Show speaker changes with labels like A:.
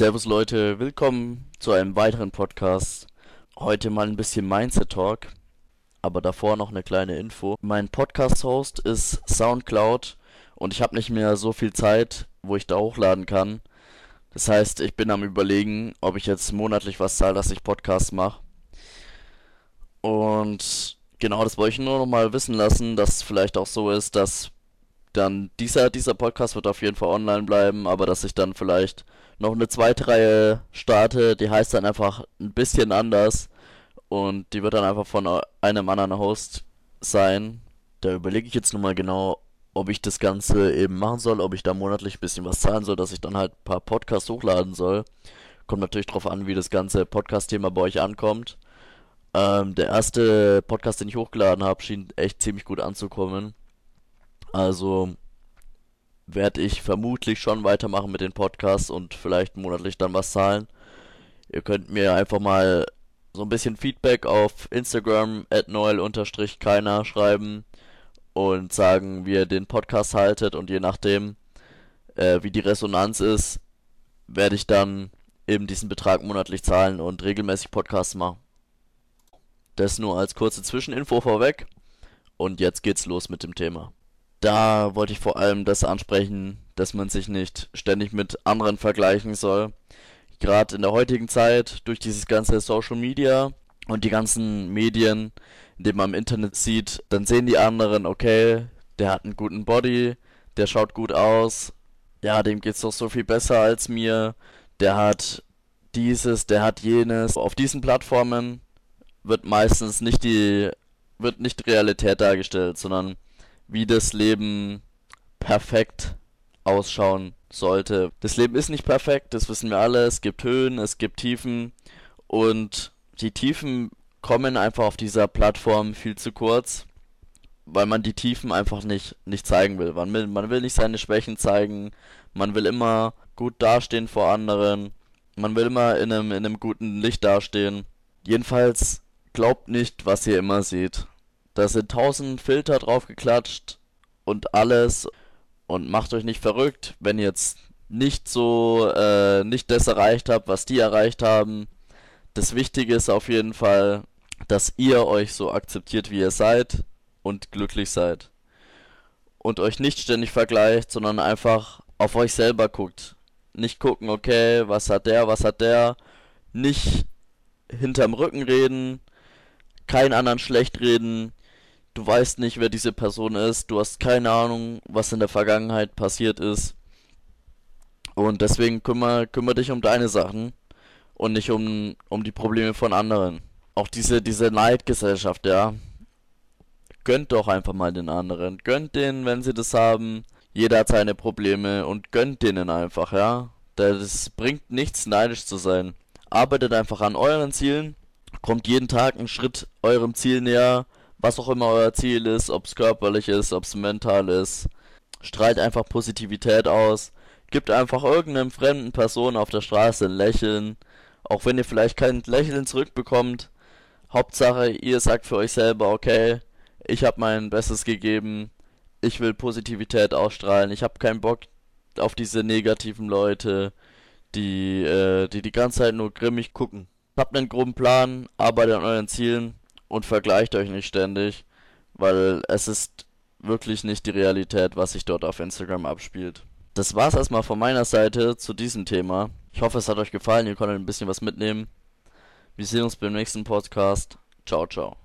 A: Servus Leute, willkommen zu einem weiteren Podcast. Heute mal ein bisschen Mindset Talk, aber davor noch eine kleine Info. Mein Podcast-Host ist Soundcloud und ich habe nicht mehr so viel Zeit, wo ich da hochladen kann. Das heißt, ich bin am überlegen, ob ich jetzt monatlich was zahle, dass ich Podcasts mache. Und genau, das wollte ich nur noch mal wissen lassen, dass es vielleicht auch so ist, dass dann dieser, dieser Podcast wird auf jeden Fall online bleiben, aber dass ich dann vielleicht noch eine zweite Reihe starte, die heißt dann einfach ein bisschen anders und die wird dann einfach von einem anderen Host sein. Da überlege ich jetzt nur mal genau, ob ich das Ganze eben machen soll, ob ich da monatlich ein bisschen was zahlen soll, dass ich dann halt ein paar Podcasts hochladen soll. Kommt natürlich drauf an, wie das ganze Podcast-Thema bei euch ankommt. Ähm, der erste Podcast, den ich hochgeladen habe, schien echt ziemlich gut anzukommen. Also werde ich vermutlich schon weitermachen mit den Podcasts und vielleicht monatlich dann was zahlen. Ihr könnt mir einfach mal so ein bisschen Feedback auf Instagram at noel-keiner schreiben und sagen, wie ihr den Podcast haltet und je nachdem, äh, wie die Resonanz ist, werde ich dann eben diesen Betrag monatlich zahlen und regelmäßig Podcasts machen. Das nur als kurze Zwischeninfo vorweg und jetzt geht's los mit dem Thema da wollte ich vor allem das ansprechen, dass man sich nicht ständig mit anderen vergleichen soll. Gerade in der heutigen Zeit durch dieses ganze Social Media und die ganzen Medien, die man im Internet sieht, dann sehen die anderen, okay, der hat einen guten Body, der schaut gut aus, ja, dem geht's doch so viel besser als mir, der hat dieses, der hat jenes. Auf diesen Plattformen wird meistens nicht die, wird nicht Realität dargestellt, sondern wie das Leben perfekt ausschauen sollte. Das Leben ist nicht perfekt, das wissen wir alle. Es gibt Höhen, es gibt Tiefen und die Tiefen kommen einfach auf dieser Plattform viel zu kurz, weil man die Tiefen einfach nicht, nicht zeigen will. Man will, man will nicht seine Schwächen zeigen, man will immer gut dastehen vor anderen, man will immer in einem, in einem guten Licht dastehen. Jedenfalls glaubt nicht, was ihr immer seht. Da sind tausend Filter drauf geklatscht und alles. Und macht euch nicht verrückt, wenn ihr jetzt nicht so, äh, nicht das erreicht habt, was die erreicht haben. Das Wichtige ist auf jeden Fall, dass ihr euch so akzeptiert, wie ihr seid und glücklich seid. Und euch nicht ständig vergleicht, sondern einfach auf euch selber guckt. Nicht gucken, okay, was hat der, was hat der. Nicht hinterm Rücken reden, keinen anderen schlecht reden, du weißt nicht, wer diese Person ist, du hast keine Ahnung, was in der Vergangenheit passiert ist. Und deswegen kümmere, kümmere dich um deine Sachen und nicht um, um die Probleme von anderen. Auch diese, diese Neidgesellschaft, ja. Gönnt doch einfach mal den anderen. Gönnt denen, wenn sie das haben. Jeder hat seine Probleme und gönnt denen einfach, ja. Das bringt nichts, neidisch zu sein. Arbeitet einfach an euren Zielen. Kommt jeden Tag einen Schritt eurem Ziel näher was auch immer euer Ziel ist, ob es körperlich ist, ob es mental ist. Strahlt einfach Positivität aus. Gibt einfach irgendeinem fremden Person auf der Straße ein Lächeln. Auch wenn ihr vielleicht kein Lächeln zurückbekommt. Hauptsache, ihr sagt für euch selber, okay, ich habe mein Bestes gegeben. Ich will Positivität ausstrahlen. Ich habe keinen Bock auf diese negativen Leute, die, äh, die die ganze Zeit nur grimmig gucken. Habt einen groben Plan, arbeitet an euren Zielen und vergleicht euch nicht ständig, weil es ist wirklich nicht die Realität, was sich dort auf Instagram abspielt. Das war's erstmal von meiner Seite zu diesem Thema. Ich hoffe, es hat euch gefallen, ihr konntet ein bisschen was mitnehmen. Wir sehen uns beim nächsten Podcast. Ciao, ciao.